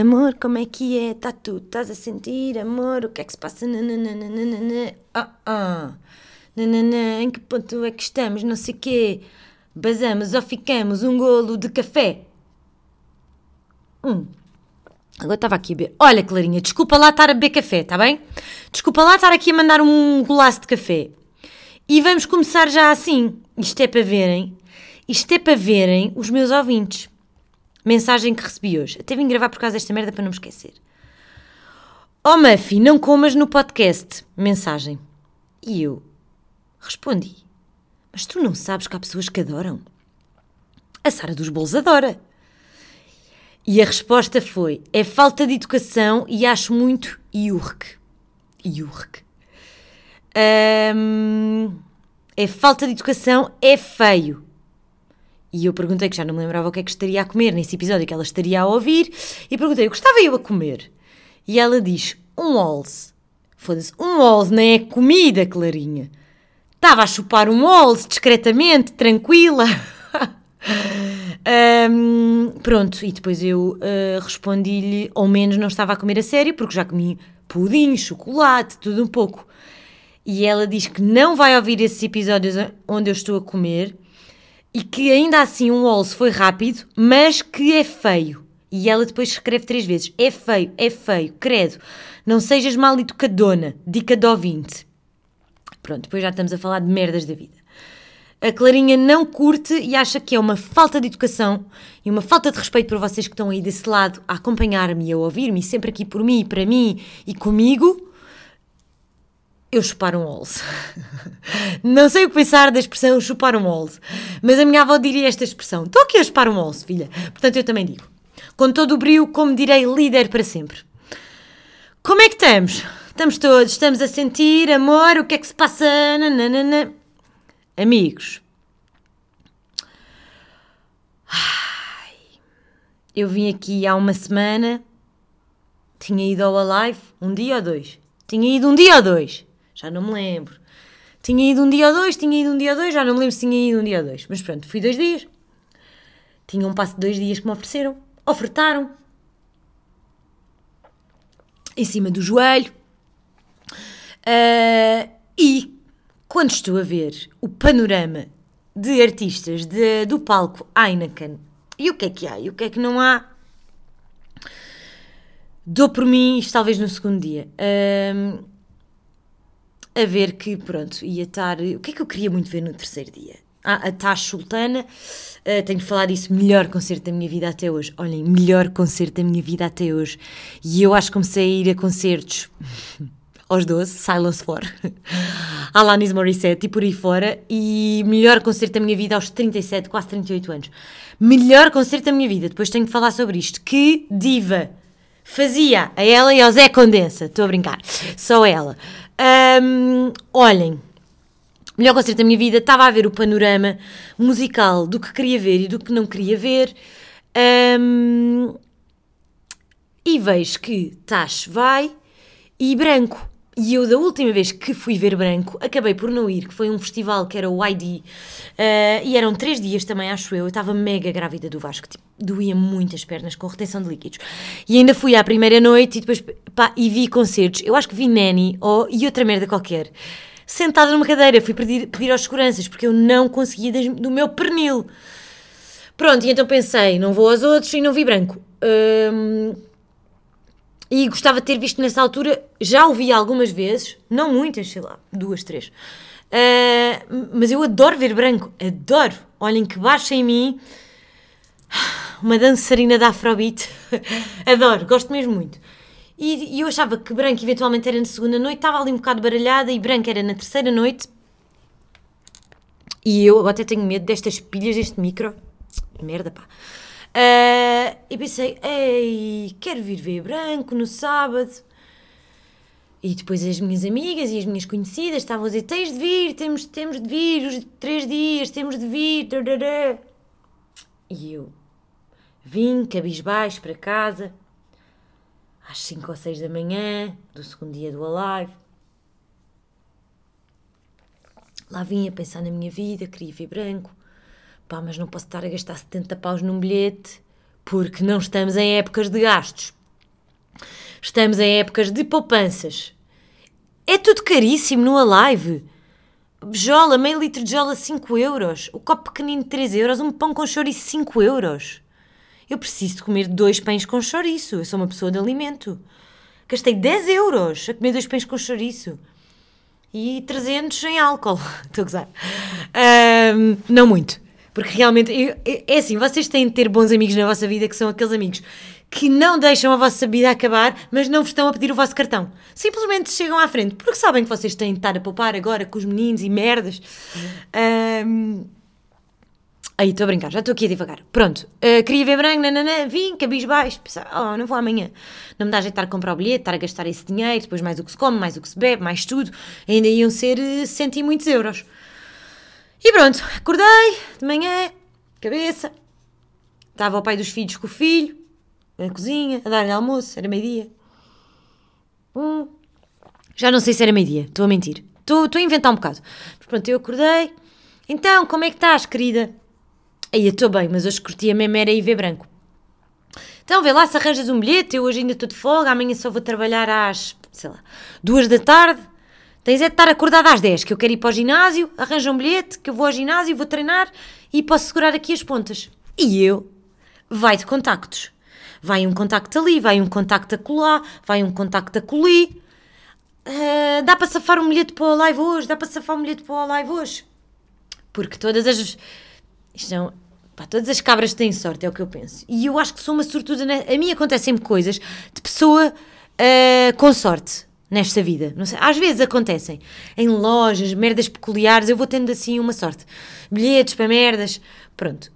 Amor, como é que é? Tá tudo? Estás a sentir? Amor, o que é que se passa? Nananana. Ah, ah. Em que ponto é que estamos? Não sei quê. Basamos ou ficamos um golo de café? Hum. Agora estava aqui a beber. Olha, Clarinha, desculpa lá estar a beber café, está bem? Desculpa lá estar aqui a mandar um golaço de café. E vamos começar já assim. Isto é para verem. Isto é para verem os meus ouvintes. Mensagem que recebi hoje. Até vim gravar por causa desta merda para não me esquecer. Oh Muffy, não comas no podcast. Mensagem. E eu respondi. Mas tu não sabes que há pessoas que adoram? A Sara dos Bolos adora. E a resposta foi: é falta de educação e acho muito. Iurque. Hum, é falta de educação, é feio. E eu perguntei que já não me lembrava o que é que estaria a comer nesse episódio que ela estaria a ouvir. E perguntei, o que estava eu a comer? E ela diz, um Walls. Foda-se, um Walls não é comida, Clarinha. Estava a chupar um Walls discretamente, tranquila. um, pronto, e depois eu uh, respondi-lhe, ou menos não estava a comer a sério, porque já comi pudim, chocolate, tudo um pouco. E ela diz que não vai ouvir esses episódios onde eu estou a comer e que ainda assim um Walls foi rápido, mas que é feio. E ela depois escreve três vezes: é feio, é feio, credo, não sejas mal educadona, dica de ouvinte. Pronto, depois já estamos a falar de merdas da vida. A Clarinha não curte e acha que é uma falta de educação e uma falta de respeito para vocês que estão aí desse lado a acompanhar-me e a ouvir-me, sempre aqui por mim, para mim e comigo eu chupar um Walls. Não sei o que pensar da expressão chupar um Walls, mas a minha avó diria esta expressão: estou aqui a chupar um Walls, filha. Portanto, eu também digo. Com todo o brio, como direi, líder para sempre. Como é que estamos? Estamos todos, estamos a sentir amor, o que é que se passa? Nananana. Amigos. Ai, eu vim aqui há uma semana, tinha ido ao Alive um dia ou dois. Tinha ido um dia ou dois já não me lembro. Tinha ido um dia ou dois, tinha ido um dia ou dois, já não me lembro se tinha ido um dia ou dois. Mas pronto, fui dois dias. Tinha um passo de dois dias que me ofereceram. Ofertaram. Em cima do joelho. Uh, e quando estou a ver o panorama de artistas de, do palco Heineken e o que é que há e o que é que não há, dou por mim isto talvez no segundo dia. Uh, a ver que, pronto, ia estar. O que é que eu queria muito ver no terceiro dia? Ah, a Tash Sultana, uh, tenho de falar disso, melhor concerto da minha vida até hoje. Olhem, melhor concerto da minha vida até hoje. E eu acho que comecei a ir a concertos aos 12, Silence for, Alanis Morissette e por aí fora. E melhor concerto da minha vida aos 37, quase 38 anos. Melhor concerto da minha vida, depois tenho de falar sobre isto. Que diva! Fazia a ela e ao Zé Condensa, estou a brincar, só ela. Um, olhem, melhor concerto da minha vida, estava a ver o panorama musical do que queria ver e do que não queria ver. Um, e vejo que Tash vai e Branco. E eu, da última vez que fui ver Branco, acabei por não ir, que foi um festival que era o ID, uh, e eram três dias também, acho eu. Eu estava mega grávida do Vasco, tipo, doía muito as pernas com retenção de líquidos. E ainda fui à primeira noite e depois, pá, e vi concertos. Eu acho que vi Nanny oh, e outra merda qualquer. Sentada numa cadeira, fui pedir, pedir aos seguranças, porque eu não conseguia do meu pernil. Pronto, e então pensei, não vou aos outros e não vi Branco. Um, e gostava de ter visto nessa altura, já ouvi algumas vezes, não muitas, sei lá, duas, três. Uh, mas eu adoro ver branco, adoro. Olhem que baixa em mim uma dançarina da Afrobeat. adoro, gosto mesmo muito. E, e, eu achava que branco eventualmente era na segunda noite, estava ali um bocado baralhada e branco era na terceira noite. E eu até tenho medo destas pilhas deste micro. Merda, pá. Uh, e pensei, ei, quero vir ver branco no sábado. E depois as minhas amigas e as minhas conhecidas estavam a dizer: tens de vir, temos, temos de vir, os três dias, temos de vir. E eu vim cabisbaixo para casa às 5 ou 6 da manhã do segundo dia do Alive. Lá vinha pensar na minha vida, queria ver branco pá, mas não posso estar a gastar 70 paus num bilhete porque não estamos em épocas de gastos. estamos em épocas de poupanças. É tudo caríssimo no Alive. Jola, meio litro de jola 5 euros. O copo pequenino 3 euros. Um pão com chouriço 5 euros. Eu preciso de comer dois pães com chouriço. Eu sou uma pessoa de alimento. Gastei 10 euros a comer dois pães com chouriço. E 300 em álcool. Estou a gozar. Um, não muito. Porque realmente, eu, é assim, vocês têm de ter bons amigos na vossa vida que são aqueles amigos que não deixam a vossa vida acabar, mas não vos estão a pedir o vosso cartão. Simplesmente chegam à frente, porque sabem que vocês têm de estar a poupar agora com os meninos e merdas. Um, Aí, estou a brincar, já estou aqui a devagar. Pronto, uh, queria ver branco, nananã, vim, cabisbaixo, oh, não vou amanhã. Não me dá jeito de estar a comprar o bilhete, estar a gastar esse dinheiro, depois mais o que se come, mais o que se bebe, mais tudo. Ainda iam ser uh, cento e muitos euros. E pronto, acordei de manhã, cabeça. Estava o pai dos filhos com o filho, na cozinha, a dar-lhe almoço, era meio-dia. Hum. Já não sei se era meio-dia, estou a mentir. Estou a inventar um bocado. Mas pronto, eu acordei. Então, como é que estás, querida? Aí estou bem, mas hoje curtia mesmo era ver branco. Então vê lá se arranjas um bilhete, eu hoje ainda estou de folga, amanhã só vou trabalhar às, sei lá, duas da tarde. Tens é de estar acordada às 10, que eu quero ir para o ginásio, arranja um bilhete, que eu vou ao ginásio, vou treinar e posso segurar aqui as pontas. E eu? Vai de contactos. Vai um contacto ali, vai um contacto acolá, vai um contacto acoli. Uh, dá para safar um bilhete para o live hoje, dá para safar um bilhete para o live hoje. Porque todas as isto são. Pá, todas as cabras têm sorte, é o que eu penso. E eu acho que sou uma sortuda. A mim acontecem coisas de pessoa uh, com sorte nesta vida. Não sei, às vezes acontecem. Em lojas, merdas peculiares, eu vou tendo assim uma sorte. Bilhetes para merdas. Pronto.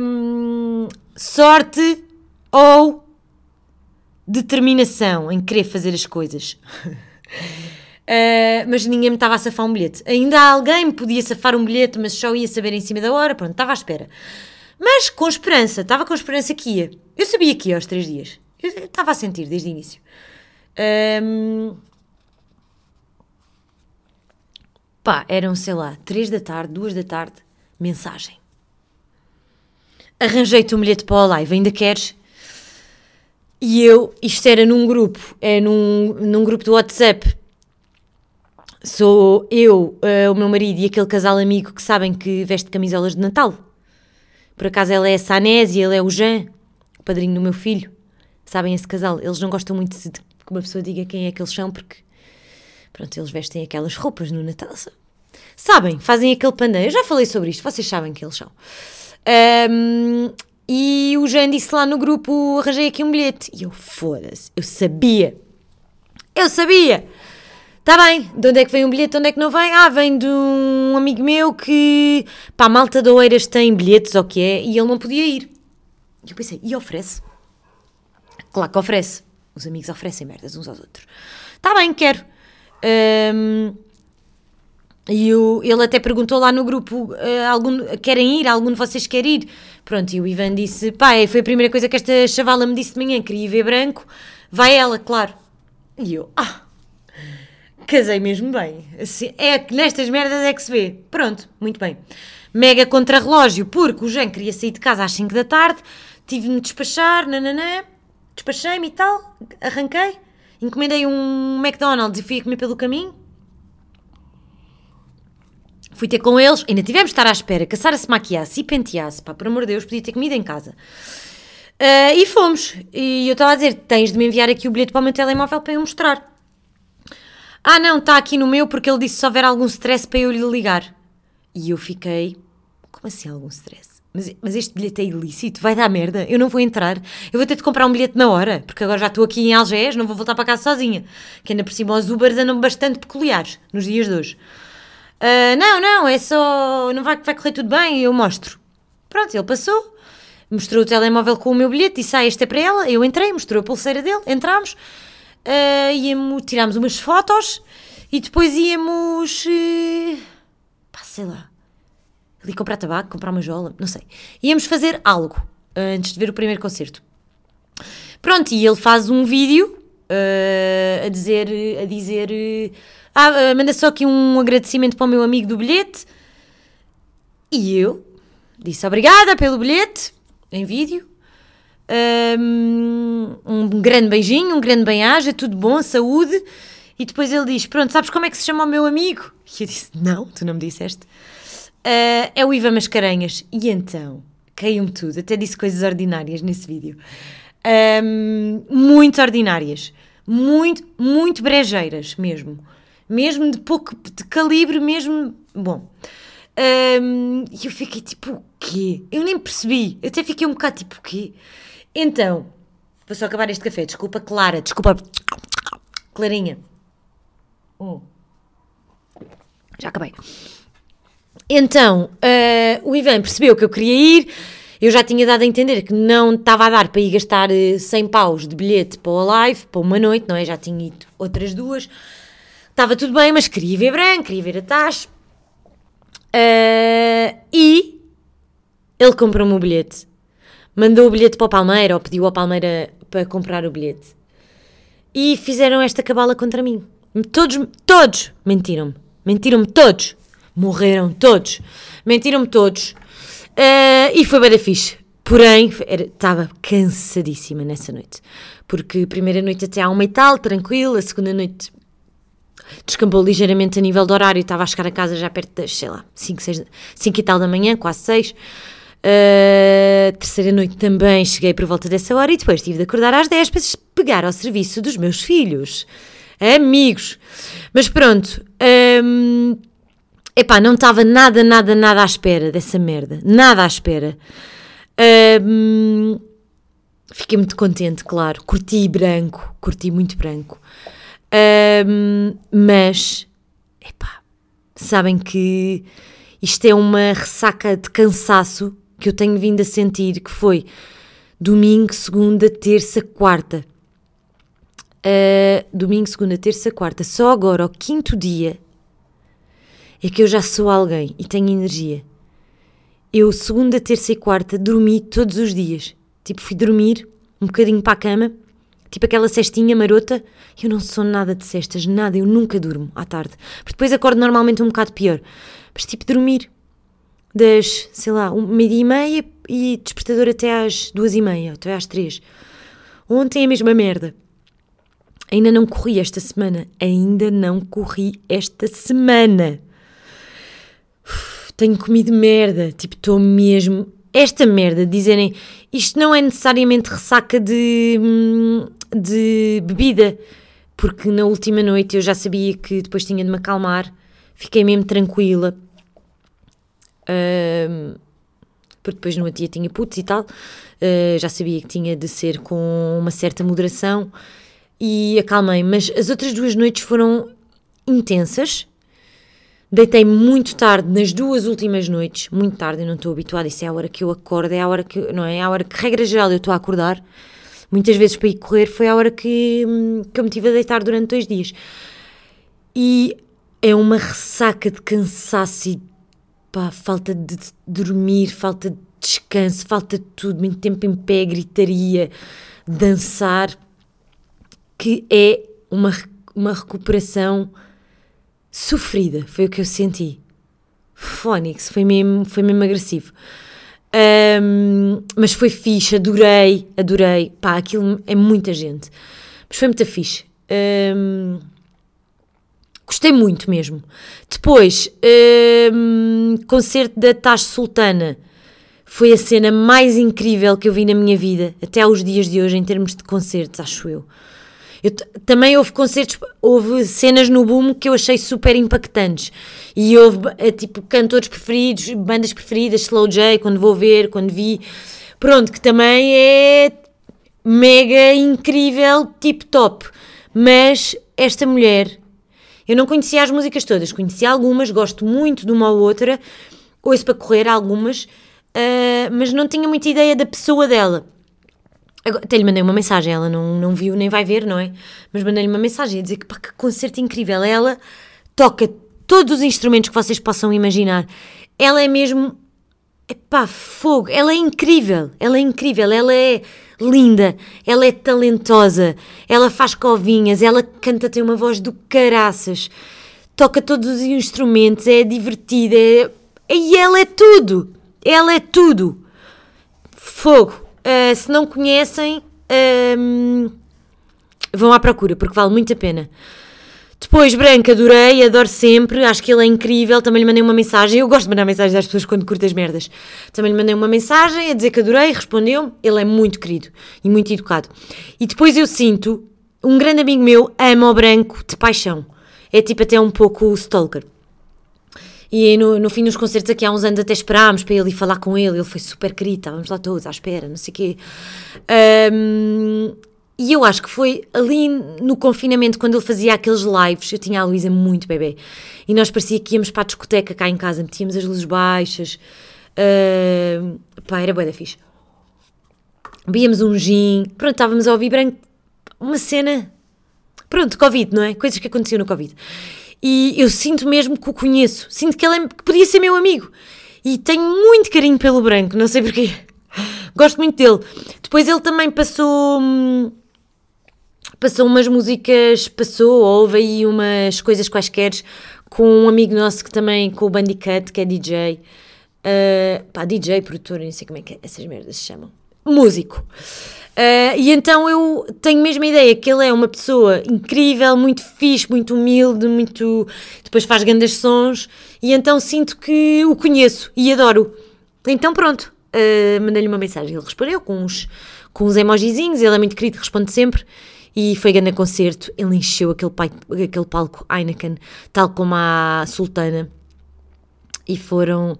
Um, sorte ou determinação em querer fazer as coisas. Uh, mas ninguém me estava a safar um bilhete. Ainda alguém me podia safar um bilhete, mas só ia saber em cima da hora. Pronto, estava à espera. Mas com esperança, estava com esperança que ia. Eu sabia que ia aos três dias. Eu estava a sentir desde o início. Um... Pá, eram, sei lá, três da tarde, duas da tarde, mensagem. Arranjei-te um bilhete para o live, ainda queres? E eu, isto era num grupo, é num, num grupo do WhatsApp Sou eu, uh, o meu marido e aquele casal amigo que sabem que veste camisolas de Natal. Por acaso ela é a Sanés e ele é o Jean, o padrinho do meu filho. Sabem esse casal? Eles não gostam muito de que uma pessoa diga quem é que eles são porque, pronto, eles vestem aquelas roupas no Natal. Sabem, fazem aquele pandeiro. Eu já falei sobre isto, vocês sabem que eles são. Um, e o Jean disse lá no grupo: arranjei aqui um bilhete. E eu, foda-se, eu sabia. Eu sabia! Está bem, de onde é que vem um bilhete, de onde é que não vem? Ah, vem de um amigo meu que, pá, Malta de Oeiras tem bilhetes, ou o que é, e ele não podia ir. E eu pensei, e oferece? Claro que oferece. Os amigos oferecem merdas uns aos outros. Está bem, quero. Um, e eu, ele até perguntou lá no grupo: uh, algum, querem ir? Algum de vocês quer ir? Pronto, e o Ivan disse: pá, foi a primeira coisa que esta chavala me disse de manhã, queria ver branco. Vai ela, claro. E eu: ah, casei mesmo bem. Assim, é que nestas merdas é que se vê. Pronto, muito bem. Mega contra-relógio, porque o Jean queria sair de casa às 5 da tarde, tive de despachar, nananã, despachei-me e tal, arranquei, encomendei um McDonald's e fui a comer pelo caminho. Fui ter com eles, ainda tivemos de estar à espera que a Sara se maquiasse e penteasse, pá, por amor de Deus, podia ter comida em casa. Uh, e fomos. E eu estava a dizer: tens de me enviar aqui o bilhete para o meu telemóvel para eu mostrar. Ah, não, está aqui no meu porque ele disse se houver algum stress para eu lhe ligar. E eu fiquei. Como assim algum stress? Mas, mas este bilhete é ilícito, vai dar merda, eu não vou entrar. Eu vou ter de comprar um bilhete na hora, porque agora já estou aqui em Algés, não vou voltar para casa sozinha. Que ainda por cima os Ubers andam bastante peculiares nos dias de hoje. Uh, não, não, é só. Não vai, vai correr tudo bem, eu mostro. Pronto, ele passou, mostrou o telemóvel com o meu bilhete, disse: Ah, este é para ela. Eu entrei, mostrou a pulseira dele, entramos uh, tirámos umas fotos e depois íamos, uh, pá, sei lá, ali comprar tabaco, comprar uma jola, não sei. Íamos fazer algo uh, antes de ver o primeiro concerto. Pronto, e ele faz um vídeo uh, a dizer, a dizer, ah, manda só aqui um agradecimento para o meu amigo do bilhete. E eu disse obrigada pelo bilhete em vídeo. Um, um grande beijinho, um grande bem-aja, tudo bom, saúde. E depois ele diz: Pronto, sabes como é que se chama o meu amigo? E eu disse: Não, tu não me disseste. Uh, é o Ivan Mascarenhas. E então, caiu-me tudo. Até disse coisas ordinárias nesse vídeo. Um, muito ordinárias. Muito, muito brejeiras mesmo. Mesmo de pouco de calibre, mesmo. Bom. Um, e eu fiquei tipo, o quê? Eu nem percebi. Eu até fiquei um bocado tipo, o quê? Então, vou só acabar este café. Desculpa, Clara. Desculpa, Clarinha. Hum. Já acabei. Então, uh, o Ivan percebeu que eu queria ir. Eu já tinha dado a entender que não estava a dar para ir gastar 100 eh, paus de bilhete para o live, para uma noite, não é? Já tinha ido outras duas. Estava tudo bem, mas queria ver branco, queria ver a taxa. Uh, e ele comprou-me o bilhete. Mandou o bilhete para o Palmeira, ou pediu ao Palmeira para comprar o bilhete. E fizeram esta cabala contra mim. Todos, todos mentiram-me. Mentiram-me todos. Morreram todos. Mentiram-me todos. Uh, e foi bem fixe. Porém, estava cansadíssima nessa noite. Porque primeira noite até à uma e tal, tranquila. A segunda noite descampou ligeiramente a nível de horário. Estava a chegar a casa já perto das, sei lá, 5, 6, 5 e tal da manhã, quase 6. Uh, eh, terceira noite também cheguei por volta dessa hora e depois tive de acordar às 10 para pegar ao serviço dos meus filhos. Amigos. Mas pronto. Um, epá, não estava nada, nada, nada à espera dessa merda. Nada à espera. Fiquei muito contente, claro. Curti branco. Curti muito branco. Um, mas, epá, sabem que isto é uma ressaca de cansaço que eu tenho vindo a sentir, que foi domingo, segunda, terça, quarta. Uh, domingo, segunda, terça, quarta. Só agora, ao quinto dia, é que eu já sou alguém e tenho energia. Eu, segunda, terça e quarta, dormi todos os dias. Tipo, fui dormir um bocadinho para a cama tipo aquela cestinha marota. Eu não sou nada de cestas, nada, eu nunca durmo à tarde. Porque depois acordo normalmente um bocado pior. Mas tipo dormir das, sei lá, meia e meia e despertador até às duas e meia, até às três. Ontem é a mesma merda. Ainda não corri esta semana. Ainda não corri esta semana. Tenho comido merda. Tipo, estou mesmo. Esta merda dizerem isto não é necessariamente ressaca de, hum, de bebida, porque na última noite eu já sabia que depois tinha de me acalmar, fiquei mesmo tranquila. Uh, porque depois no dia tinha putos e tal, uh, já sabia que tinha de ser com uma certa moderação e acalmei. Mas as outras duas noites foram intensas. Deitei muito tarde nas duas últimas noites, muito tarde, eu não estou habituada, isso é a hora que eu acordo, é a hora que, não é, é a hora que, regra geral, eu estou a acordar muitas vezes para ir correr, foi a hora que, que eu me tive a deitar durante dois dias. E é uma ressaca de cansaço e pá, falta de dormir, falta de descanso, falta de tudo, muito tempo em pé, gritaria, dançar, que é uma, uma recuperação sofrida, foi o que eu senti. Fónix, foi mesmo, foi mesmo agressivo. Um, mas foi fixe, adorei, adorei. Pá, aquilo é muita gente. Mas foi muito fixe. Um, gostei muito mesmo. Depois, um, concerto da Taj Sultana. Foi a cena mais incrível que eu vi na minha vida, até aos dias de hoje, em termos de concertos, acho eu. Eu, também houve concertos, houve cenas no boom que eu achei super impactantes. E houve, eh, tipo, cantores preferidos, bandas preferidas, Slow J, quando vou ver, quando vi. Pronto, que também é mega incrível, tip top. Mas esta mulher, eu não conhecia as músicas todas, conhecia algumas, gosto muito de uma ou outra, ouço para correr algumas, uh, mas não tinha muita ideia da pessoa dela. Até lhe mandei uma mensagem, ela não, não viu nem vai ver, não é? Mas mandei-lhe uma mensagem a dizer que, pá, que concerto incrível. Ela toca todos os instrumentos que vocês possam imaginar. Ela é mesmo. Epá, fogo. Ela é incrível. Ela é incrível. Ela é linda. Ela é talentosa. Ela faz covinhas. Ela canta, tem uma voz do caraças. Toca todos os instrumentos. É divertida. É... E ela é tudo. Ela é tudo. Fogo Uh, se não conhecem, um, vão à procura, porque vale muito a pena. Depois, Branco, adorei, adoro sempre, acho que ele é incrível. Também lhe mandei uma mensagem. Eu gosto de mandar mensagens às pessoas quando curto as merdas. Também lhe mandei uma mensagem a dizer que adorei, respondeu-me. Ele é muito querido e muito educado. E depois eu sinto, um grande amigo meu ama o Branco de paixão. É tipo até um pouco stalker. E no, no fim dos concertos aqui há uns anos até esperámos para ele ir falar com ele. Ele foi super querido, estávamos lá todos à espera, não sei o quê. Um, e eu acho que foi ali no confinamento, quando ele fazia aqueles lives, eu tinha a Luísa muito bebê, e nós parecia que íamos para a discoteca cá em casa, metíamos as luzes baixas, uh, pá, era bué da fixe. Víamos um gin, pronto, estávamos a ouvir uma cena, pronto, Covid, não é? Coisas que aconteciam no Covid. E eu sinto mesmo que o conheço, sinto que ele é, que podia ser meu amigo. E tenho muito carinho pelo branco, não sei porquê. Gosto muito dele. Depois ele também passou. Hum, passou umas músicas, passou, houve aí umas coisas quaisquer com um amigo nosso que também, com o Bandicut, que é DJ. Uh, ah, pá, DJ, produtor, não sei como é que essas merdas se chamam. Músico. Uh, e então eu tenho mesmo a ideia que ele é uma pessoa incrível, muito fixe, muito humilde, muito. depois faz grandes sons, e então sinto que o conheço e adoro. Então pronto, uh, mandei-lhe uma mensagem. Ele respondeu com uns, com uns emojizinhos, ele é muito querido, responde sempre. E foi grande concerto, ele encheu aquele, pai, aquele palco Heineken, tal como a Sultana. E foram,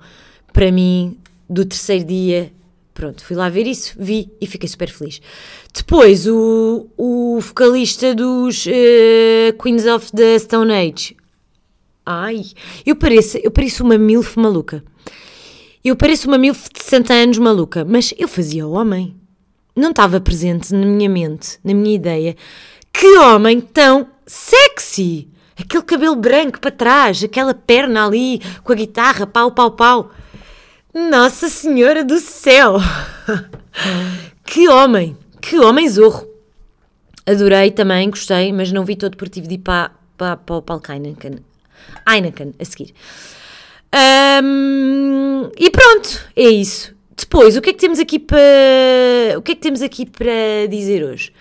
para mim, do terceiro dia, pronto, fui lá ver isso, vi e fiquei super feliz. Depois, o, o vocalista dos uh, Queens of the Stone Age. Ai, eu pareço, eu pareço uma milf maluca. Eu pareço uma milf de 60 anos maluca, mas eu fazia homem. Não estava presente na minha mente, na minha ideia. Que homem tão sexy! Aquele cabelo branco para trás, aquela perna ali com a guitarra, pau, pau, pau. Nossa Senhora do Céu! que homem! Que homem zorro! Adorei também, gostei, mas não vi todo por tive de ir para, para, para o palco Heineken. Heineken, a seguir. Um, e pronto, é isso. Depois, o que é que temos aqui para o que é que temos aqui para dizer hoje?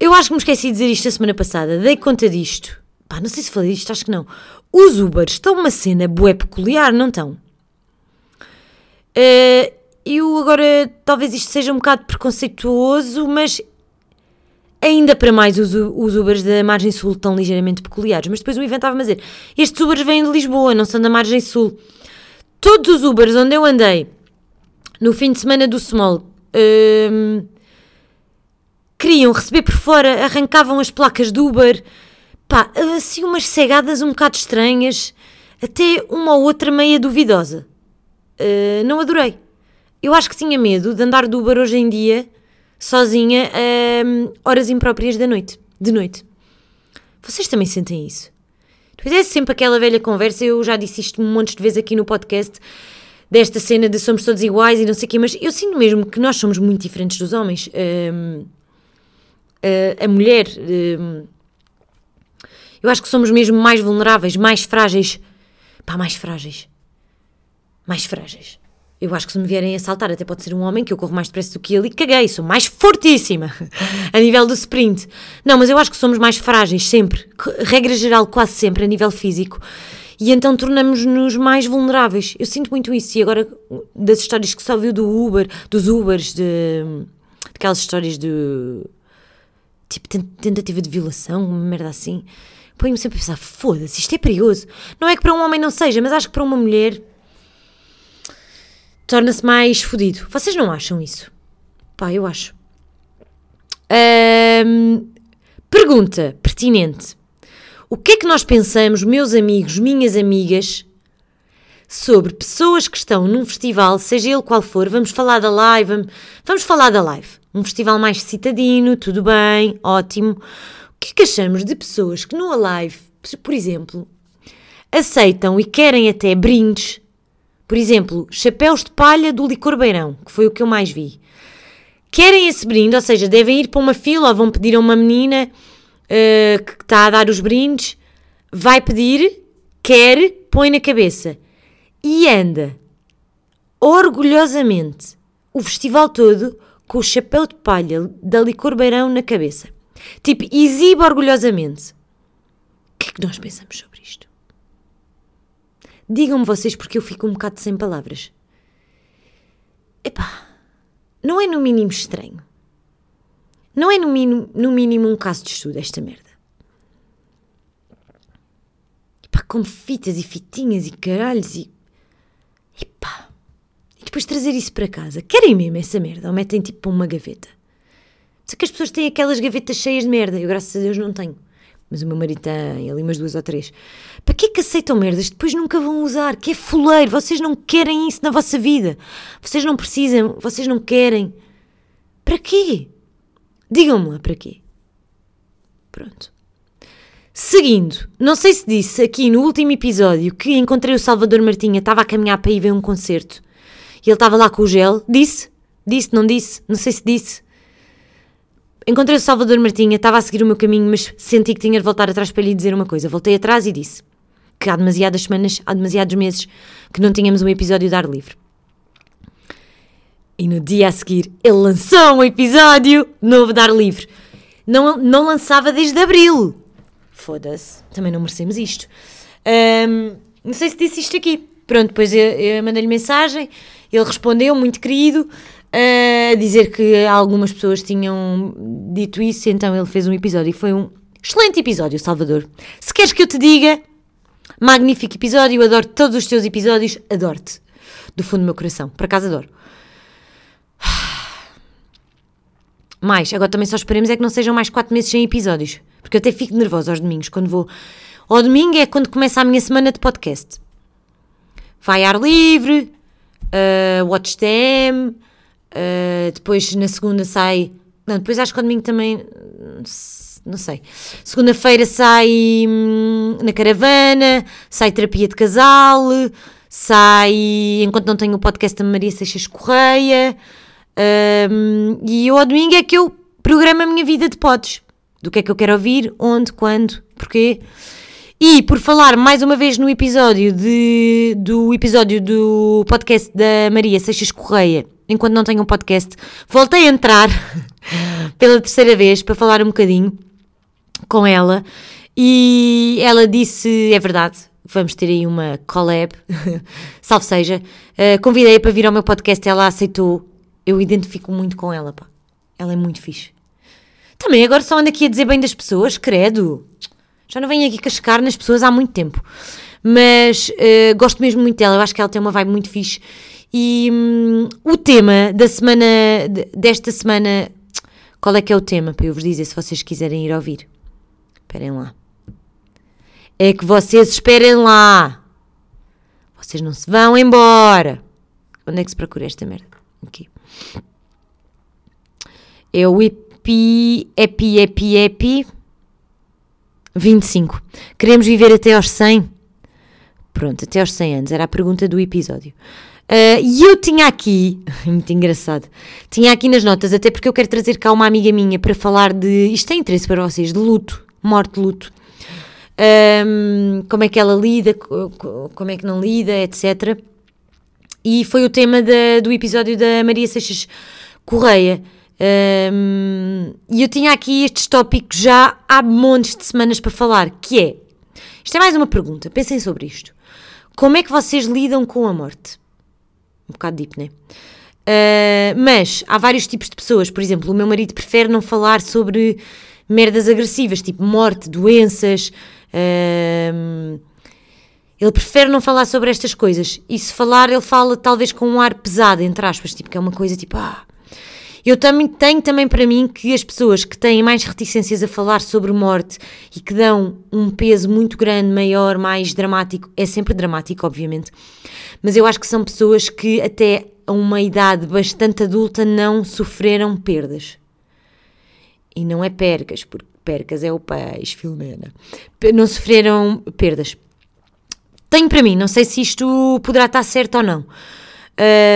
Eu acho que me esqueci de dizer isto a semana passada, dei conta disto. Pá, não sei se falei disto, acho que não. Os Ubers estão uma cena bué peculiar, não estão? Uh, eu agora, talvez isto seja um bocado preconceituoso, mas ainda para mais os, os Ubers da margem sul estão ligeiramente peculiares. Mas depois o evento estava a dizer, estes Ubers vêm de Lisboa, não são da margem sul. Todos os Ubers onde eu andei no fim de semana do Small hum, queriam receber por fora, arrancavam as placas do Uber, pá, assim umas cegadas um bocado estranhas, até uma ou outra meia duvidosa. Uh, não adorei. Eu acho que tinha medo de andar do Uber hoje em dia sozinha a um, horas impróprias da noite, de noite. Vocês também sentem isso? Depois é sempre aquela velha conversa, eu já disse isto um monte de vezes aqui no podcast, desta cena de somos todos iguais e não sei o quê, mas eu sinto mesmo que nós somos muito diferentes dos homens. Um, a, mulher, um, eu acho que somos mesmo mais vulneráveis, mais frágeis. Pá, mais frágeis. Mais frágeis. Eu acho que se me vierem assaltar, até pode ser um homem que eu corro mais depressa do que ele e caguei, sou mais fortíssima a nível do sprint. Não, mas eu acho que somos mais frágeis sempre, regra geral, quase sempre, a nível físico. E então tornamos-nos mais vulneráveis. Eu sinto muito isso. E agora, das histórias que só viu do Uber, dos Ubers, de, aquelas histórias de tipo tentativa de violação, uma merda assim, põe-me sempre a pensar: foda-se, isto é perigoso. Não é que para um homem não seja, mas acho que para uma mulher torna-se mais fodido. Vocês não acham isso? Pá, eu acho. Um, pergunta pertinente. O que é que nós pensamos, meus amigos, minhas amigas, sobre pessoas que estão num festival, seja ele qual for, vamos falar da live, vamos, vamos falar da live. Um festival mais citadino, tudo bem, ótimo. O que é que achamos de pessoas que no Alive, por exemplo, aceitam e querem até brindes, por exemplo, chapéus de palha do licor beirão, que foi o que eu mais vi. Querem esse brinde, ou seja, devem ir para uma fila ou vão pedir a uma menina uh, que está a dar os brindes, vai pedir, quer, põe na cabeça e anda orgulhosamente o festival todo com o chapéu de palha da licor beirão na cabeça. Tipo, exibe orgulhosamente. O que é que nós pensamos sobre? Digam-me vocês porque eu fico um bocado sem palavras. Epá, não é no mínimo estranho. Não é no mínimo, no mínimo um caso de estudo esta merda. Epá, com fitas e fitinhas e caralhos e... Epá. E depois trazer isso para casa. Querem mesmo essa merda? Ou metem tipo para uma gaveta? Sei que as pessoas têm aquelas gavetas cheias de merda. Eu, graças a Deus, não tenho. Mas o meu marido tem ali umas duas ou três. Para que é que aceitam merdas depois nunca vão usar? Que é fuleiro. Vocês não querem isso na vossa vida. Vocês não precisam. Vocês não querem. Para quê? Digam-me lá para quê. Pronto. Seguindo, não sei se disse aqui no último episódio que encontrei o Salvador Martinha, estava a caminhar para ir ver um concerto e ele estava lá com o gel. Disse? Disse, não disse? Não sei se disse. Encontrei o Salvador Martinha, estava a seguir o meu caminho, mas senti que tinha de voltar atrás para lhe dizer uma coisa. Voltei atrás e disse que há demasiadas semanas, há demasiados meses que não tínhamos um episódio de ar livre. E no dia a seguir ele lançou um episódio novo de ar livre. Não, não lançava desde abril. Foda-se, também não merecemos isto. Um, não sei se disse isto aqui. Pronto, depois eu, eu mandei-lhe mensagem, ele respondeu, muito querido a dizer que algumas pessoas tinham dito isso, então ele fez um episódio e foi um excelente episódio, Salvador. Se queres que eu te diga, magnífico episódio, adoro todos os teus episódios, adoro-te. Do fundo do meu coração, por acaso adoro. Mais, agora também só esperemos é que não sejam mais 4 meses sem episódios, porque eu até fico nervosa aos domingos, quando vou... Ao domingo é quando começa a minha semana de podcast. Vai ar livre, uh, watch them, Uh, depois na segunda sai. Não, depois acho que ao domingo também. Não sei. Segunda-feira sai hum, na caravana, sai terapia de casal, sai. Enquanto não tenho o podcast da Maria Seixas Correia. Um, e eu ao domingo é que eu programo a minha vida de pods. Do que é que eu quero ouvir, onde, quando, porquê. E por falar mais uma vez no episódio de, do episódio do podcast da Maria Seixas Correia enquanto não tenho um podcast, voltei a entrar pela terceira vez para falar um bocadinho com ela e ela disse: é verdade, vamos ter aí uma collab, salve seja. Uh, Convidei-a para vir ao meu podcast, ela aceitou. Eu identifico muito com ela, pá. Ela é muito fixe. Também agora só ando aqui a dizer bem das pessoas, credo. Já não venho aqui cascar nas pessoas há muito tempo. Mas uh, gosto mesmo muito dela, eu acho que ela tem uma vibe muito fixe e hum, o tema da semana, desta semana, qual é que é o tema? Para eu vos dizer se vocês quiserem ir ouvir. Esperem lá. É que vocês esperem lá. Vocês não se vão embora. Onde é que se procura esta merda? Aqui. É o EPI, EPI, EPI, EPI 25. Queremos viver até aos 100? Pronto, até aos 100 anos. Era a pergunta do episódio. Uh, e eu tinha aqui, muito engraçado, tinha aqui nas notas, até porque eu quero trazer cá uma amiga minha para falar de. Isto tem interesse para vocês, de luto, morte, luto. Um, como é que ela lida, como é que não lida, etc. E foi o tema da, do episódio da Maria Seixas Correia. Um, e eu tinha aqui estes tópicos já há montes de semanas para falar, que é, isto é mais uma pergunta, pensem sobre isto. Como é que vocês lidam com a morte? Um bocado deep, né? Uh, mas há vários tipos de pessoas. Por exemplo, o meu marido prefere não falar sobre merdas agressivas, tipo morte, doenças. Uh, ele prefere não falar sobre estas coisas. E se falar, ele fala talvez com um ar pesado, entre aspas, tipo, que é uma coisa tipo, ah, eu também tenho também para mim que as pessoas que têm mais reticências a falar sobre morte e que dão um peso muito grande, maior, mais dramático, é sempre dramático, obviamente, mas eu acho que são pessoas que até a uma idade bastante adulta não sofreram perdas. E não é percas, porque percas é o peixe, Filomena. Não sofreram perdas. Tenho para mim, não sei se isto poderá estar certo ou não.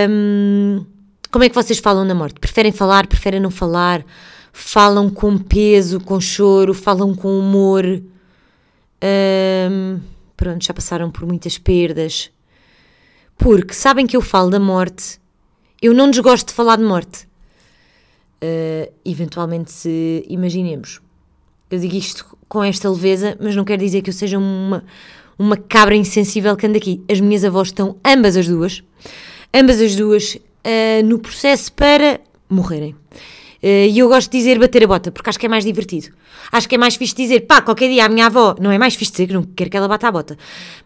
Um, como é que vocês falam na morte? Preferem falar, preferem não falar? Falam com peso, com choro, falam com humor? Um, pronto, já passaram por muitas perdas. Porque sabem que eu falo da morte, eu não desgosto de falar de morte. Uh, eventualmente, se imaginemos, eu digo isto com esta leveza, mas não quer dizer que eu seja uma, uma cabra insensível que anda aqui. As minhas avós estão, ambas as duas, ambas as duas, uh, no processo para morrerem. Uh, e eu gosto de dizer bater a bota, porque acho que é mais divertido. Acho que é mais fixe dizer, pá, qualquer dia a minha avó. Não é mais fixe dizer que não quero que ela bata a bota.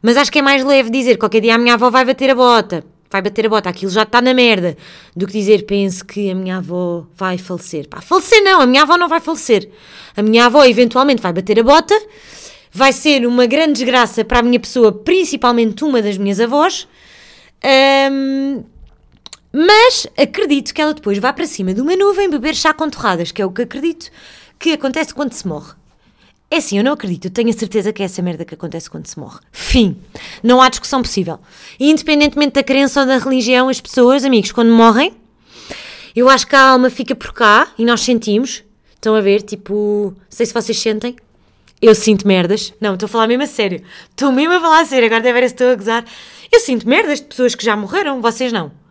Mas acho que é mais leve dizer, qualquer dia a minha avó vai bater a bota. Vai bater a bota, aquilo já está na merda. Do que dizer, penso que a minha avó vai falecer. Pá, falecer não, a minha avó não vai falecer. A minha avó eventualmente vai bater a bota. Vai ser uma grande desgraça para a minha pessoa, principalmente uma das minhas avós. Um, mas acredito que ela depois vá para cima de uma nuvem beber chá com torradas, que é o que acredito que acontece quando se morre. É assim, eu não acredito, eu tenho a certeza que é essa merda que acontece quando se morre. Fim. Não há discussão possível. Independentemente da crença ou da religião, as pessoas, amigos, quando morrem, eu acho que a alma fica por cá e nós sentimos. Estão a ver, tipo, sei se vocês sentem. Eu sinto merdas. Não, estou a falar mesmo a sério. Estou mesmo a falar a sério, agora deve ver se estou a gozar. Eu sinto merdas de pessoas que já morreram, vocês não.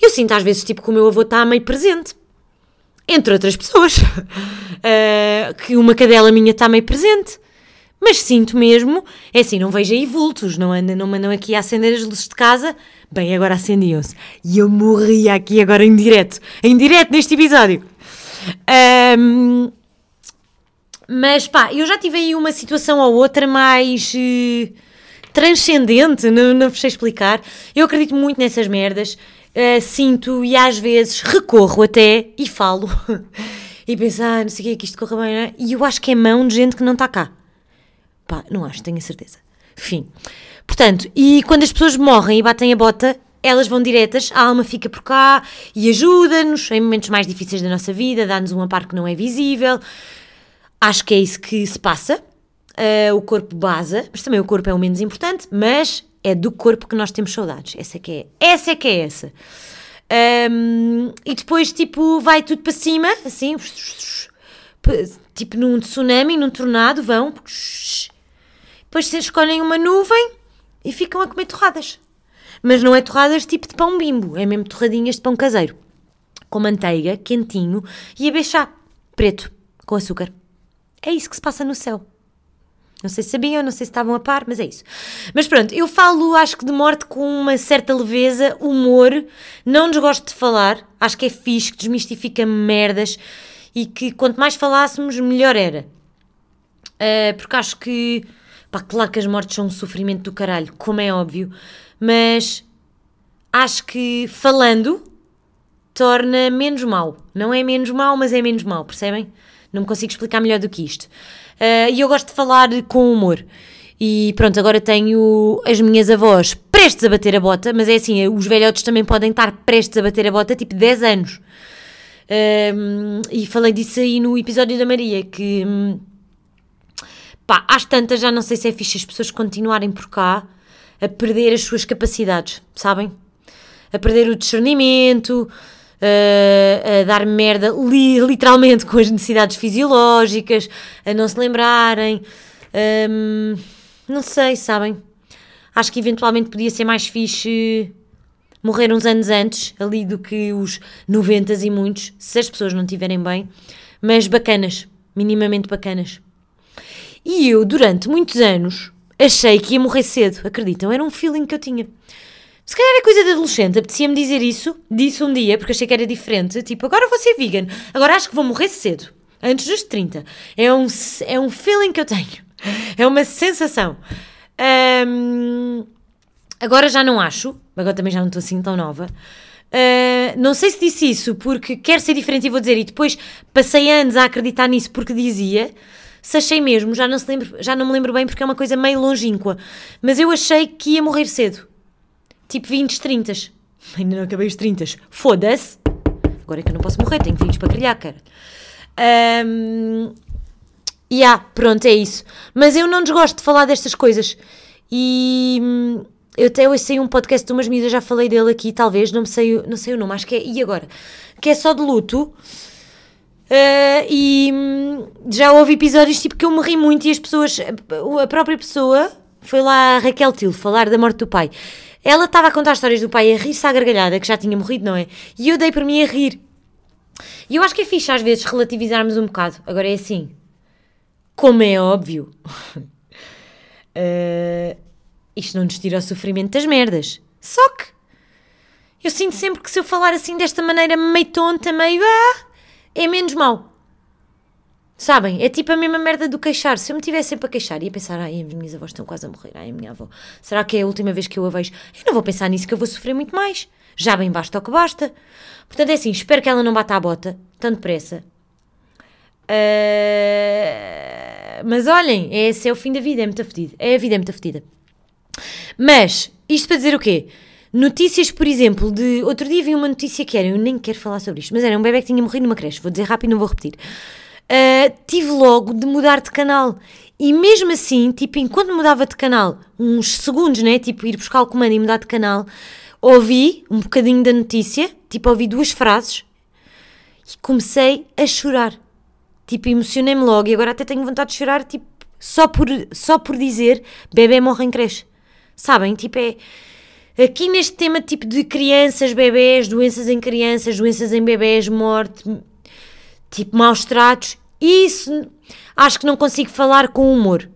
Eu sinto às vezes tipo que o meu avô está meio presente. Entre outras pessoas. uh, que uma cadela minha está meio presente. Mas sinto mesmo, é assim, não vejo aí vultos, não não mandam aqui acender as luzes de casa. Bem, agora acendiam-se. E eu morria aqui agora em direto. Em direto neste episódio. Um, mas pá, eu já tive aí uma situação ou outra mais uh, transcendente, não, não vos sei explicar. Eu acredito muito nessas merdas uh, sinto e às vezes recorro até e falo e penso, ah, não sei o que é que isto corra bem, é? e eu acho que é mão de gente que não está cá. Pá, não acho, tenho a certeza. Fim. Portanto, e quando as pessoas morrem e batem a bota, elas vão diretas, a alma fica por cá e ajuda-nos em momentos mais difíceis da nossa vida, dá-nos um amparo que não é visível. Acho que é isso que se passa. Uh, o corpo basa, mas também o corpo é o menos importante, mas é do corpo que nós temos saudades. Essa é que é. Essa é que é essa. Um, e depois, tipo, vai tudo para cima, assim, tipo num tsunami, num tornado, vão. Depois se escolhem uma nuvem e ficam a comer torradas. Mas não é torradas tipo de pão bimbo, é mesmo torradinhas de pão caseiro. Com manteiga, quentinho e a beijar, preto, com açúcar. É isso que se passa no céu. Não sei se sabiam, não sei se estavam a par, mas é isso. Mas pronto, eu falo, acho que de morte com uma certa leveza, humor, não desgosto de falar, acho que é fixe, que desmistifica merdas e que quanto mais falássemos, melhor era. Uh, porque acho que, pá, claro que as mortes são um sofrimento do caralho, como é óbvio, mas acho que falando torna menos mal. Não é menos mal, mas é menos mal, percebem? Não me consigo explicar melhor do que isto. Uh, e eu gosto de falar com humor. E pronto, agora tenho as minhas avós prestes a bater a bota, mas é assim, os velhotes também podem estar prestes a bater a bota, tipo 10 anos. Um, e falei disso aí no episódio da Maria, que hum, pá, às tantas já não sei se é fixe as pessoas continuarem por cá a perder as suas capacidades, sabem? A perder o discernimento, uh, a dar merda li, literalmente com as necessidades fisiológicas, a não se lembrarem. Um, não sei, sabem? Acho que eventualmente podia ser mais fixe morrer uns anos antes, ali do que os 90 e muitos, se as pessoas não estiverem bem, mas bacanas, minimamente bacanas. E eu, durante muitos anos, achei que ia morrer cedo, acreditam? Era um feeling que eu tinha. Se calhar é coisa de adolescente, apetecia-me dizer isso, disse um dia, porque achei que era diferente, tipo, agora vou ser vegan, agora acho que vou morrer cedo, antes dos 30. É um, é um feeling que eu tenho, é uma sensação. Um, agora já não acho, agora também já não estou assim tão nova. Uh, não sei se disse isso porque quero ser diferente e vou dizer, e depois passei anos a acreditar nisso porque dizia, se achei mesmo, já não, se lembro, já não me lembro bem porque é uma coisa meio longínqua, mas eu achei que ia morrer cedo tipo 20, 30. Ainda não acabei os 30. Foda-se. Agora é que eu não posso morrer, tenho filhos para criar, cara. Um, e yeah, pronto, é isso. Mas eu não desgosto de falar destas coisas. E hum, eu até hoje sei um podcast de umas medidas, já falei dele aqui, talvez, não sei, não sei o nome, acho que é. E agora? Que é só de luto. Uh, e hum, já houve episódios tipo que eu morri muito e as pessoas, a própria pessoa, foi lá a Raquel Tilo falar da morte do pai. Ela estava a contar histórias do pai a rir-se à gargalhada, que já tinha morrido, não é? E eu dei por mim a rir. E eu acho que é fixe às vezes relativizarmos um bocado. Agora é assim, como é óbvio, uh, isto não nos tira o sofrimento das merdas. Só que eu sinto sempre que se eu falar assim desta maneira meio tonta, meio ah, é menos mau. Sabem? É tipo a mesma merda do queixar. Se eu me tivesse sempre a queixar, ia pensar, ai, as minhas avós estão quase a morrer, ai, a minha avó, será que é a última vez que eu a vejo? Eu não vou pensar nisso que eu vou sofrer muito mais. Já bem basta o que basta. Portanto, é assim, espero que ela não bata a bota, tanto depressa. Uh, mas olhem, esse é o fim da vida, é muito fedido. É a vida, é muito fedida. Mas, isto para dizer o quê? Notícias, por exemplo, de. Outro dia vi uma notícia que era, eu nem quero falar sobre isto, mas era um bebê que tinha morrido numa creche. Vou dizer rápido, não vou repetir uh, tive logo de mudar de canal. E mesmo assim, tipo, enquanto mudava de canal, uns segundos, né? Tipo, ir buscar o comando e mudar de canal, ouvi um bocadinho da notícia, tipo, ouvi duas frases e comecei a chorar. Tipo, emocionei-me logo e agora até tenho vontade de chorar, tipo, só por, só por dizer bebê morre em creche. Sabem? Tipo, é. Aqui neste tema tipo de crianças, bebés, doenças em crianças, doenças em bebés, morte, tipo maus tratos, isso acho que não consigo falar com humor.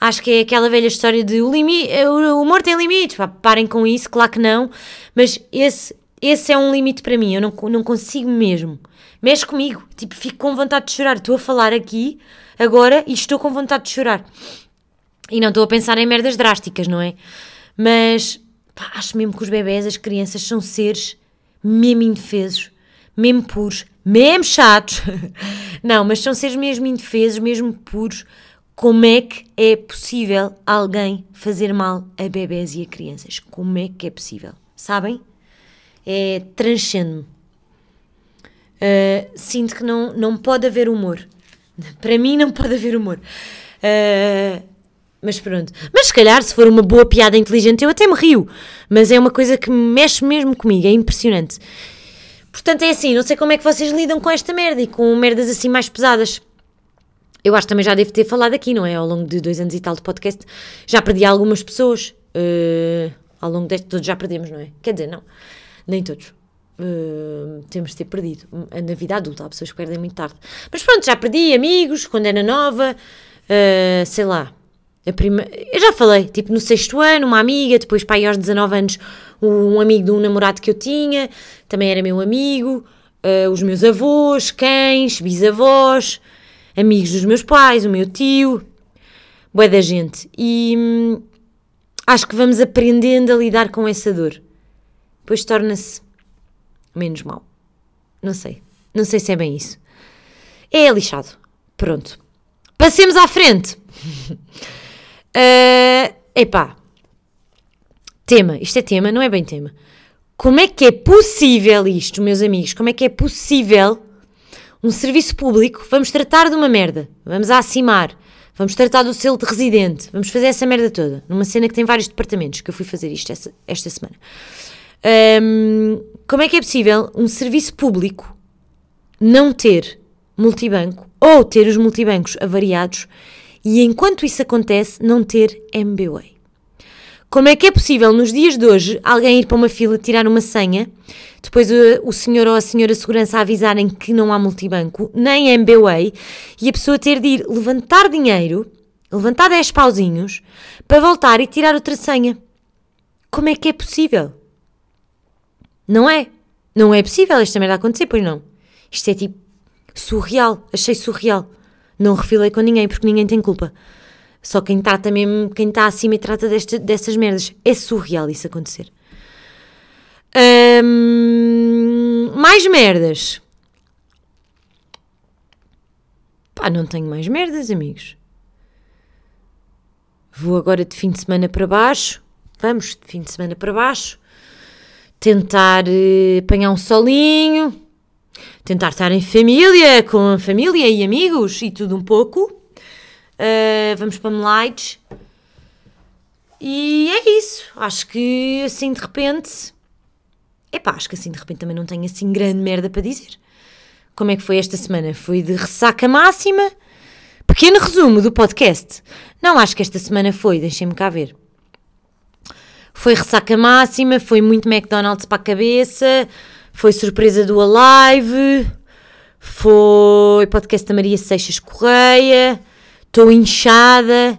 Acho que é aquela velha história de o, o humor tem limites, pá, parem com isso, claro que não, mas esse, esse é um limite para mim, eu não, não consigo mesmo. Mexe comigo, tipo, fico com vontade de chorar. Estou a falar aqui agora e estou com vontade de chorar. E não estou a pensar em merdas drásticas, não é? Mas pá, acho mesmo que os bebés, as crianças, são seres mesmo indefesos, mesmo puros, mesmo chatos. Não, mas são seres mesmo indefesos, mesmo puros. Como é que é possível alguém fazer mal a bebés e a crianças? Como é que é possível? Sabem? É transcende-me. Uh, sinto que não, não pode haver humor. Para mim, não pode haver humor. Uh, mas pronto. Mas se calhar, se for uma boa piada inteligente, eu até me rio. Mas é uma coisa que mexe mesmo comigo, é impressionante. Portanto, é assim, não sei como é que vocês lidam com esta merda e com merdas assim mais pesadas. Eu acho que também já devo ter falado aqui, não é? Ao longo de dois anos e tal de podcast, já perdi algumas pessoas. Uh, ao longo deste, todos já perdemos, não é? Quer dizer, não, nem todos. Uh, temos de ter perdido. Na vida adulta, há pessoas que perdem muito tarde. Mas pronto, já perdi amigos quando era nova, uh, sei lá. Prima... Eu já falei, tipo no sexto ano, uma amiga, depois aí aos 19 anos, um amigo de um namorado que eu tinha, também era meu amigo, uh, os meus avós, cães, bisavós, amigos dos meus pais, o meu tio, boa da gente. E hum, acho que vamos aprendendo a lidar com essa dor. Depois torna-se menos mal. Não sei. Não sei se é bem isso. É lixado. Pronto. Passemos à frente. uh, epá, Tema, isto é tema, não é bem tema. Como é que é possível isto, meus amigos? Como é que é possível um serviço público? Vamos tratar de uma merda, vamos acimar, vamos tratar do selo de residente, vamos fazer essa merda toda, numa cena que tem vários departamentos, que eu fui fazer isto esta, esta semana. Um, como é que é possível um serviço público não ter multibanco ou ter os multibancos avariados e enquanto isso acontece não ter MBWay? Como é que é possível nos dias de hoje alguém ir para uma fila tirar uma senha, depois o, o senhor ou a senhora segurança avisarem que não há multibanco, nem MBWay, e a pessoa ter de ir levantar dinheiro, levantar 10 pauzinhos, para voltar e tirar outra senha? Como é que é possível? Não é? Não é possível esta merda acontecer, pois não? Isto é tipo surreal, achei surreal. Não refilei com ninguém porque ninguém tem culpa. Só quem trata mesmo, quem está acima e trata desta, dessas merdas. É surreal isso acontecer. Um, mais merdas. Pá, não tenho mais merdas, amigos. Vou agora de fim de semana para baixo. Vamos de fim de semana para baixo. Tentar uh, apanhar um solinho. Tentar estar em família, com família e amigos e tudo um pouco. Uh, vamos para Melites. E é isso. Acho que assim de repente. Epá, acho que assim de repente também não tenho assim grande merda para dizer. Como é que foi esta semana? Foi de ressaca máxima. Pequeno resumo do podcast. Não, acho que esta semana foi, deixem-me cá ver. Foi ressaca máxima, foi muito McDonald's para a cabeça, foi surpresa do Alive, foi podcast da Maria Seixas Correia. Estou inchada,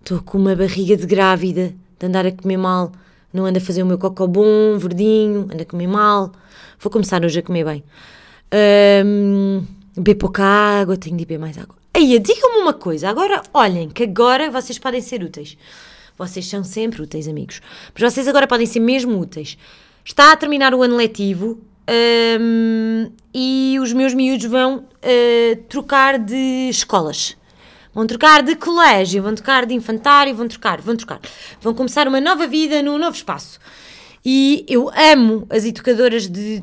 estou com uma barriga de grávida, de andar a comer mal. Não ando a fazer o meu cocô bom, verdinho, ando a comer mal. Vou começar hoje a comer bem. Um, beber pouca água, tenho de beber mais água. Aí, digam-me uma coisa, agora, olhem, que agora vocês podem ser úteis. Vocês são sempre úteis, amigos. Mas vocês agora podem ser mesmo úteis. Está a terminar o ano letivo um, e os meus miúdos vão uh, trocar de escolas. Vão trocar de colégio, vão trocar de infantário, vão trocar, vão trocar. Vão começar uma nova vida num novo espaço. E eu amo as educadoras de.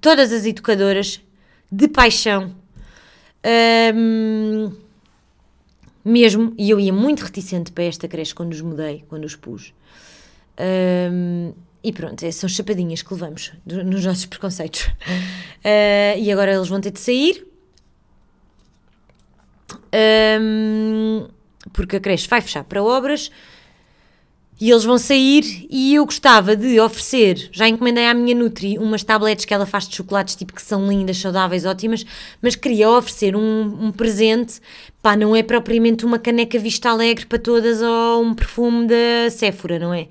todas as educadoras de paixão. Um, mesmo, e eu ia muito reticente para esta creche quando os mudei, quando os pus. Um, e pronto, são chapadinhas que levamos nos nossos preconceitos. Uh, e agora eles vão ter de sair. Um, porque a creche vai fechar para obras e eles vão sair e eu gostava de oferecer, já encomendei à minha Nutri umas tabletes que ela faz de chocolates, tipo que são lindas, saudáveis, ótimas, mas queria oferecer um, um presente, pá, não é propriamente uma caneca Vista Alegre para todas ou um perfume da Sephora, não é?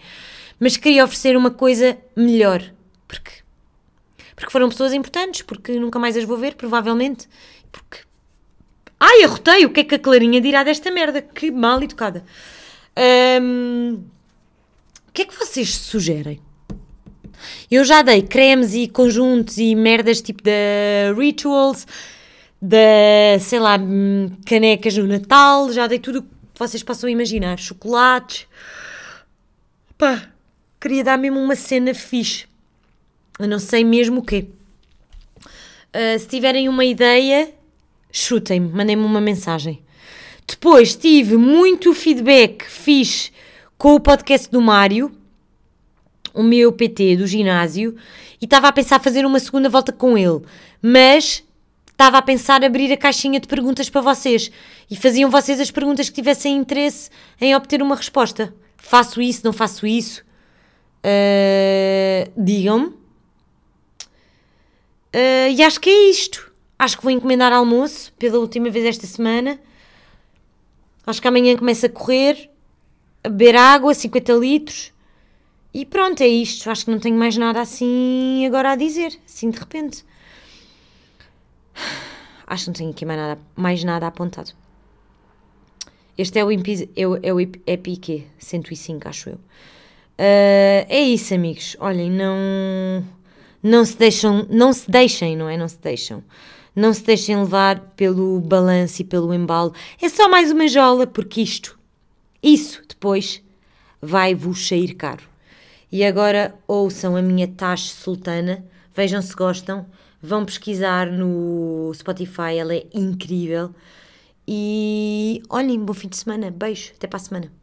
Mas queria oferecer uma coisa melhor, porque, porque foram pessoas importantes, porque nunca mais as vou ver, provavelmente, porque... Ai, arrotei, o que é que a Clarinha dirá desta merda? Que mal educada. O que é que vocês sugerem? Eu já dei cremes e conjuntos e merdas tipo da Rituals, da, sei lá, hum, canecas no Natal, já dei tudo o que vocês possam imaginar. Chocolates. Pá, queria dar mesmo uma cena fixe. Eu não sei mesmo o quê. Uh, se tiverem uma ideia, chutem-me, mandem-me uma mensagem. Depois tive muito feedback fixe com o podcast do Mário, o meu PT do ginásio, e estava a pensar fazer uma segunda volta com ele, mas estava a pensar abrir a caixinha de perguntas para vocês e faziam vocês as perguntas que tivessem interesse em obter uma resposta. Faço isso, não faço isso? Uh, Digam-me. Uh, e acho que é isto. Acho que vou encomendar almoço pela última vez esta semana. Acho que amanhã começa a correr a beber água, 50 litros. E pronto, é isto. Acho que não tenho mais nada assim agora a dizer, assim de repente. Acho que não tenho aqui mais nada, mais nada apontado. Este é o, é o, é o EPQ 105, acho eu. Uh, é isso, amigos. Olhem, não, não se deixam, não se deixem, não é? Não se deixam. Não se deixem levar pelo balanço e pelo embalo. É só mais uma jola, porque isto isso depois vai-vos sair caro. E agora ouçam a minha taxa sultana, vejam se gostam, vão pesquisar no Spotify, ela é incrível. E olhem, bom fim de semana, beijo, até para a semana.